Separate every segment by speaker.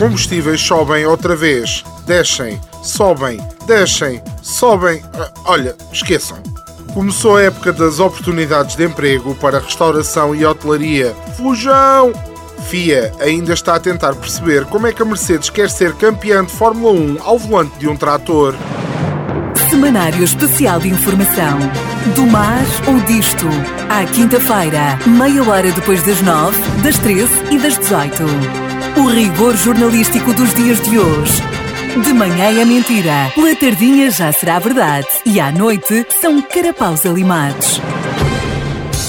Speaker 1: Combustíveis sobem outra vez, descem, sobem, descem, sobem. Ah, Olha, esqueçam. Começou a época das oportunidades de emprego para restauração e hotelaria. Fujão! FIA ainda está a tentar perceber como é que a Mercedes quer ser campeã de Fórmula 1 ao volante de um trator.
Speaker 2: Semanário Especial de Informação. Do mar ou disto. À quinta-feira, meia hora depois das nove, das treze e das dezoito. O rigor jornalístico dos dias de hoje. De manhã é mentira, pela tardinha já será verdade e à noite são carapaus alimados.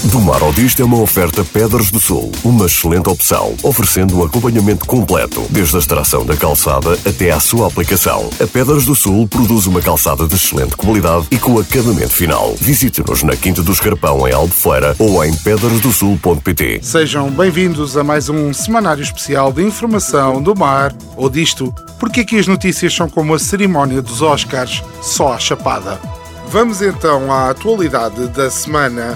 Speaker 3: Do Mar ao Disto é uma oferta Pedras do Sul, uma excelente opção, oferecendo um acompanhamento completo, desde a extração da calçada até à sua aplicação. A Pedras do Sul produz uma calçada de excelente qualidade e com acabamento final. Visite-nos na Quinta do Escarpão, em Albufeira, ou em pedrasdosul.pt.
Speaker 1: Sejam bem-vindos a mais um semanário especial de informação do mar ou disto, porque aqui as notícias são como a cerimónia dos Oscars, só à chapada. Vamos então à atualidade da semana.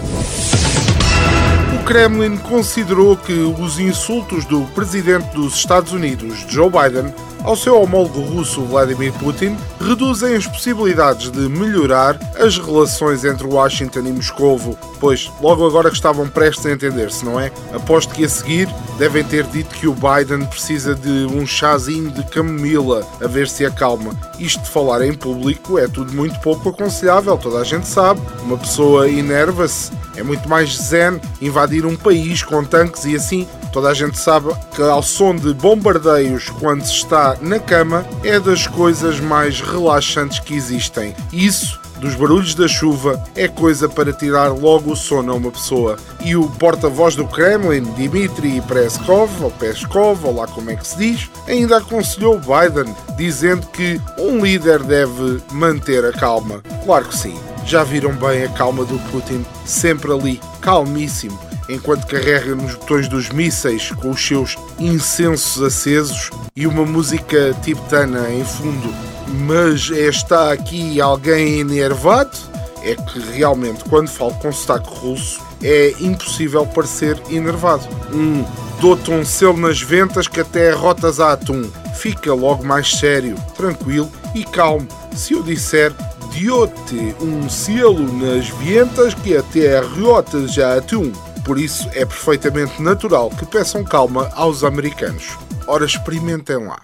Speaker 1: O Kremlin considerou que os insultos do presidente dos Estados Unidos, Joe Biden, ao seu homólogo russo Vladimir Putin reduzem as possibilidades de melhorar as relações entre Washington e Moscovo, pois logo agora que estavam prestes a entender-se, não é? Aposto que a seguir devem ter dito que o Biden precisa de um chazinho de camomila a ver se acalma. Isto de falar em público é tudo muito pouco aconselhável, toda a gente sabe. Uma pessoa enerva-se, é muito mais zen invadir um país com tanques e assim. Toda a gente sabe que ao som de bombardeios quando se está na cama é das coisas mais relaxantes que existem. Isso dos barulhos da chuva é coisa para tirar logo o sono a uma pessoa. E o porta-voz do Kremlin, Dmitry Peskov, ou Peskov, ou lá como é que se diz, ainda aconselhou Biden, dizendo que um líder deve manter a calma. Claro que sim. Já viram bem a calma do Putin, sempre ali, calmíssimo, enquanto carrega nos botões dos mísseis com os seus incensos acesos e uma música tibetana em fundo. Mas está aqui alguém enervado? É que realmente, quando falo com sotaque russo, é impossível parecer enervado. Um dou-te selo nas ventas que até rotas a atum. Fica logo mais sério, tranquilo e calmo. Se eu disser diote um selo nas ventas que até rotas já atum. Por isso é perfeitamente natural que peçam calma aos americanos. Ora, experimentem lá.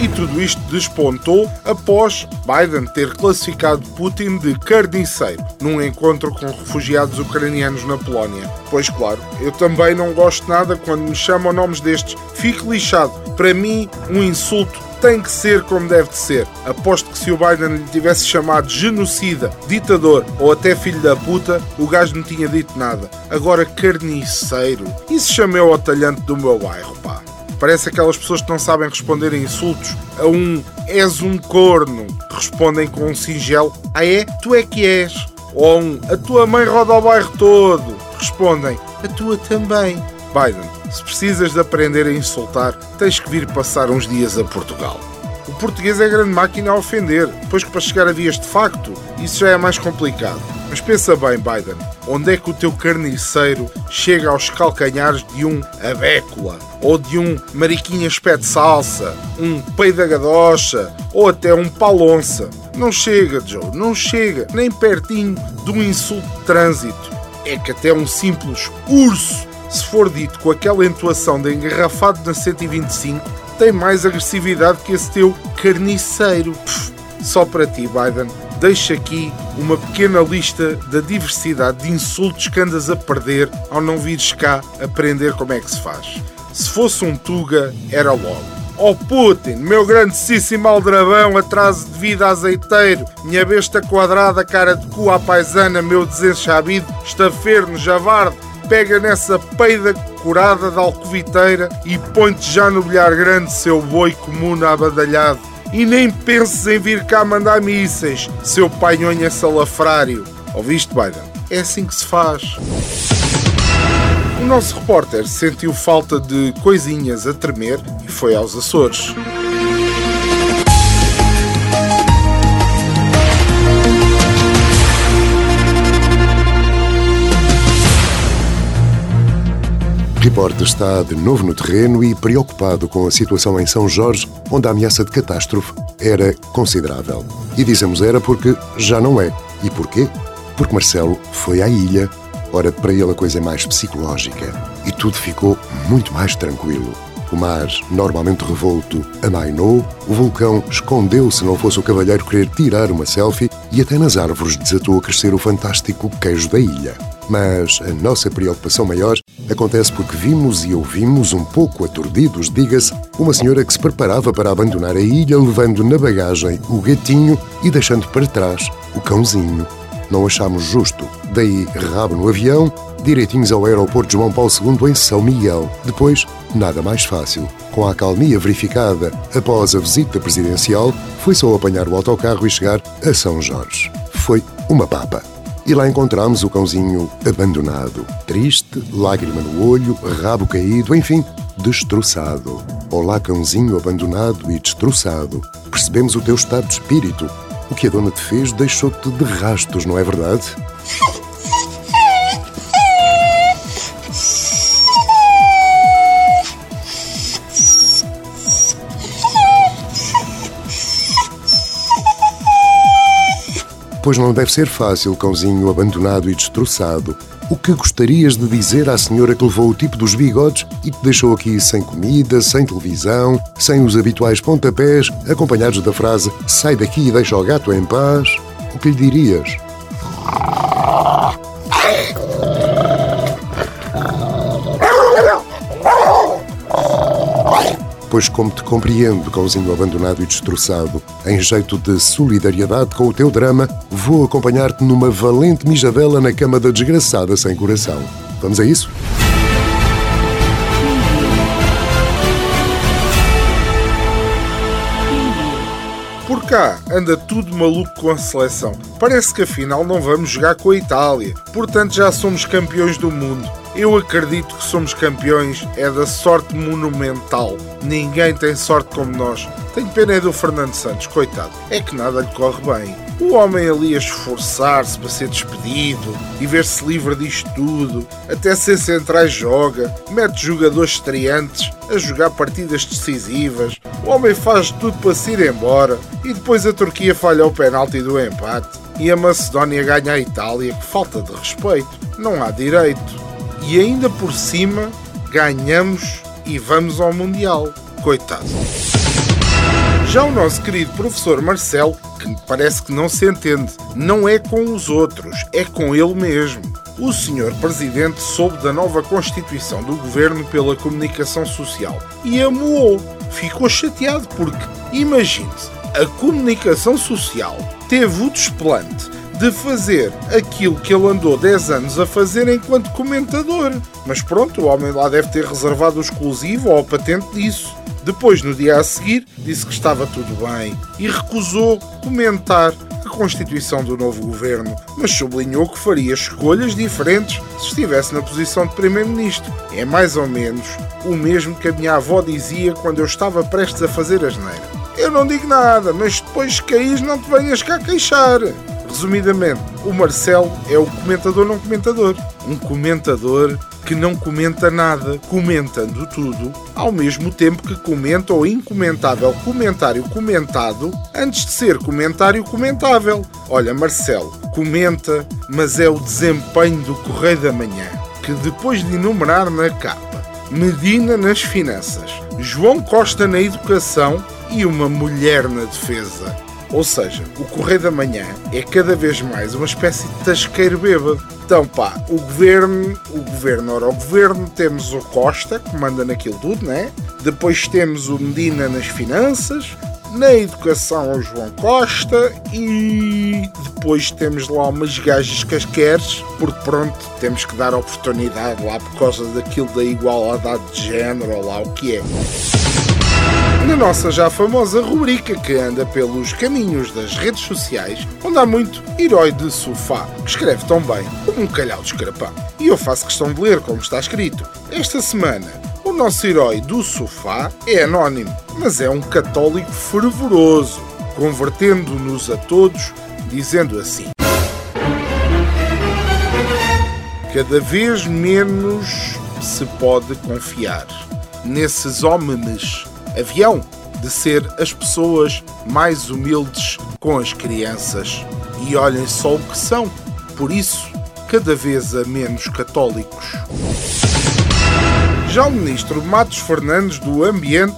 Speaker 1: E tudo isto despontou após Biden ter classificado Putin de carniceiro num encontro com refugiados ucranianos na Polónia. Pois claro, eu também não gosto nada quando me chamam nomes destes. Fico lixado. Para mim, um insulto tem que ser como deve de ser. Aposto que se o Biden lhe tivesse chamado genocida, ditador ou até filho da puta, o gajo não tinha dito nada. Agora, carniceiro. Isso chamei ao talhante do meu bairro, pá. Parece aquelas pessoas que não sabem responder a insultos. A um és um corno. Respondem com um singelo. Ah é? Tu é que és. Ou a um a tua mãe roda o bairro todo. Respondem a tua também. Biden, se precisas de aprender a insultar, tens que vir passar uns dias a Portugal. O português é grande máquina a ofender, depois que para chegar a vias de facto, isso já é mais complicado. Mas pensa bem, Biden, onde é que o teu carniceiro chega aos calcanhares de um abécula, ou de um mariquinha espé de salsa, um pei da gadocha, ou até um palonça? Não chega, Joe, não chega, nem pertinho de um insulto de trânsito. É que até um simples urso, se for dito com aquela entoação de engarrafado na 125, tem mais agressividade que esse teu carniceiro. Pff, só para ti, Biden, deixo aqui uma pequena lista da diversidade de insultos que andas a perder ao não vires cá aprender como é que se faz. Se fosse um Tuga, era logo. Oh Putin, meu grandíssimo aldrabão, atraso de vida azeiteiro, minha besta quadrada, cara de cu à paisana, meu desenchabido, estaferno, javarde, pega nessa peida curada da alcoviteira e põe-te já no bilhar grande, seu boi comum abadalhado. E nem penses em vir cá mandar mísseis, seu painhonha salafrário. Ouviste, Biden? É assim que se faz. O nosso repórter sentiu falta de coisinhas a tremer e foi aos Açores.
Speaker 4: Repórter está de novo no terreno e preocupado com a situação em São Jorge, onde a ameaça de catástrofe era considerável. E dizemos era porque já não é. E porquê? Porque Marcelo foi à ilha. Ora, para ele a coisa é mais psicológica. E tudo ficou muito mais tranquilo. O mar, normalmente revolto, amainou, o vulcão escondeu se não fosse o cavalheiro querer tirar uma selfie e até nas árvores desatou a crescer o fantástico queijo da ilha. Mas a nossa preocupação maior acontece porque vimos e ouvimos, um pouco aturdidos, diga-se, uma senhora que se preparava para abandonar a ilha, levando na bagagem o gatinho e deixando para trás o cãozinho. Não achámos justo. Daí, rabo no avião, direitinhos ao aeroporto João Paulo II em São Miguel. Depois, nada mais fácil. Com a acalmia verificada após a visita presidencial, foi só apanhar o autocarro e chegar a São Jorge. Foi uma papa. E lá encontramos o cãozinho abandonado, triste, lágrima no olho, rabo caído, enfim, destroçado. Olá, cãozinho abandonado e destroçado. Percebemos o teu estado de espírito. O que a dona te fez deixou-te de rastos, não é verdade? Pois não deve ser fácil, cãozinho abandonado e destroçado. O que gostarias de dizer à senhora que levou o tipo dos bigodes e te deixou aqui sem comida, sem televisão, sem os habituais pontapés, acompanhados da frase sai daqui e deixa o gato em paz? O que lhe dirias? Pois como te compreendo, cãozinho abandonado e destroçado, em jeito de solidariedade com o teu drama, vou acompanhar-te numa valente mijadela na cama da desgraçada sem coração. Vamos a isso?
Speaker 1: Por cá anda tudo maluco com a seleção. Parece que afinal não vamos jogar com a Itália. Portanto, já somos campeões do mundo. Eu acredito que somos campeões é da sorte monumental. Ninguém tem sorte como nós. Tenho pena é do Fernando Santos, coitado. É que nada lhe corre bem. O homem ali a esforçar-se para ser despedido e ver-se livre disto tudo. Até ser centrais joga, mete jogadores estreantes a jogar partidas decisivas. O homem faz tudo para se ir embora e depois a Turquia falha o penalti do empate e a Macedónia ganha a Itália. Que falta de respeito. Não há direito e ainda por cima ganhamos e vamos ao Mundial. Coitado. Já o nosso querido professor Marcelo, que parece que não se entende, não é com os outros, é com ele mesmo. O senhor presidente soube da nova constituição do governo pela comunicação social e amoou. Ficou chateado porque, imagine-se, a comunicação social teve o desplante de fazer aquilo que ele andou 10 anos a fazer enquanto comentador. Mas pronto, o homem lá deve ter reservado o exclusivo ou a patente disso. Depois, no dia a seguir, disse que estava tudo bem e recusou comentar a constituição do novo governo, mas sublinhou que faria escolhas diferentes se estivesse na posição de primeiro-ministro. É mais ou menos o mesmo que a minha avó dizia quando eu estava prestes a fazer a geneira. Eu não digo nada, mas depois que caís não te venhas cá queixar. Resumidamente, o Marcelo é o comentador não comentador. Um comentador que não comenta nada, comentando tudo, ao mesmo tempo que comenta o incomentável comentário comentado antes de ser comentário comentável. Olha, Marcelo, comenta, mas é o desempenho do Correio da Manhã, que depois de enumerar na capa Medina nas finanças, João Costa na educação e uma mulher na defesa Ou seja, o Correio da Manhã é cada vez mais uma espécie de tasqueiro bêbado. Então, pá, o governo, o governo, ora, o governo temos o Costa, que manda naquilo tudo, né? Depois temos o Medina nas finanças, na educação o João Costa e depois temos lá umas gajas casqueres, porque pronto, temos que dar oportunidade lá por causa daquilo da igualdade de género ou lá o que é na nossa já famosa rubrica que anda pelos caminhos das redes sociais, onde há muito herói de sofá, que escreve tão bem como um calhau de escarapão. E eu faço questão de ler como está escrito. Esta semana, o nosso herói do sofá é anónimo, mas é um católico fervoroso, convertendo-nos a todos, dizendo assim: Cada vez menos se pode confiar nesses homens avião de ser as pessoas mais humildes com as crianças. E olhem só o que são, por isso, cada vez a menos católicos. Já o ministro Matos Fernandes do Ambiente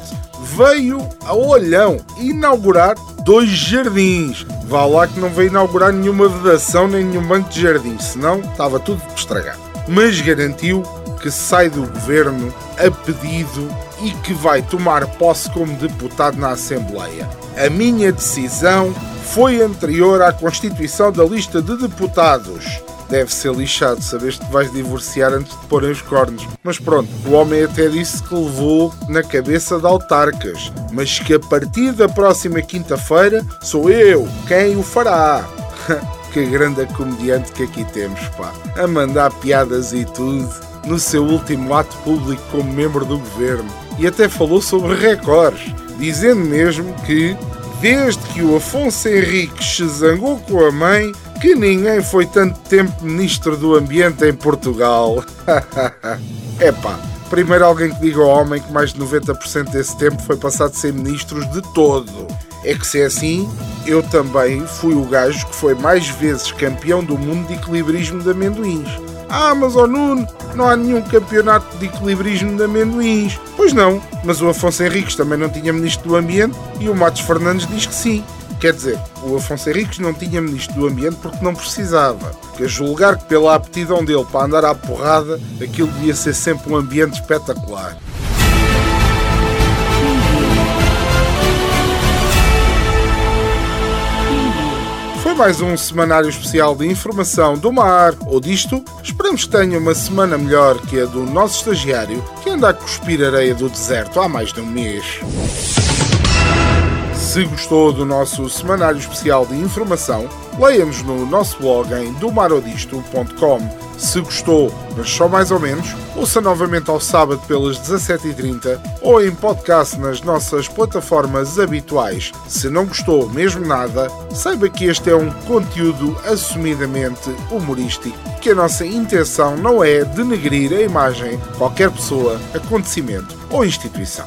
Speaker 1: veio a Olhão inaugurar dois jardins. Vá lá que não veio inaugurar nenhuma vedação nem nenhum banco de jardins, senão estava tudo estragado. Mas garantiu que sai do governo a pedido e que vai tomar posse como deputado na Assembleia. A minha decisão foi anterior à constituição da lista de deputados. Deve ser lixado saber que vais divorciar antes de porem os cornos. Mas pronto, o homem até disse que levou na cabeça de autarcas, mas que a partir da próxima quinta-feira sou eu quem o fará. que grande comediante que aqui temos, pá. A mandar piadas e tudo no seu último ato público como membro do governo e até falou sobre recordes, dizendo mesmo que, desde que o Afonso Henriques se zangou com a mãe, que ninguém foi tanto tempo ministro do Ambiente em Portugal. Epá, primeiro alguém que diga ao homem que mais de 90% desse tempo foi passado sem ministros de todo. É que se é assim, eu também fui o gajo que foi mais vezes campeão do mundo de equilibrismo de amendoins. Ah, mas ó Nuno, não há nenhum campeonato de equilibrismo de amendoins. Pois não, mas o Afonso Henriques também não tinha ministro do Ambiente e o Matos Fernandes diz que sim. Quer dizer, o Afonso Henriques não tinha ministro do Ambiente porque não precisava. Porque a julgar que pela aptidão dele para andar à porrada, aquilo devia ser sempre um ambiente espetacular. Mais um semanário especial de informação do mar ou disto. Esperamos que tenha uma semana melhor que a do nosso estagiário que anda a cuspir areia do deserto há mais de um mês. Se gostou do nosso semanário especial de informação, leia-nos no nosso blog em domarodisto.com se gostou, mas só mais ou menos, ouça novamente ao sábado pelas 17h30 ou em podcast nas nossas plataformas habituais. Se não gostou mesmo nada, saiba que este é um conteúdo assumidamente humorístico, que a nossa intenção não é denegrir a imagem de qualquer pessoa, acontecimento ou instituição.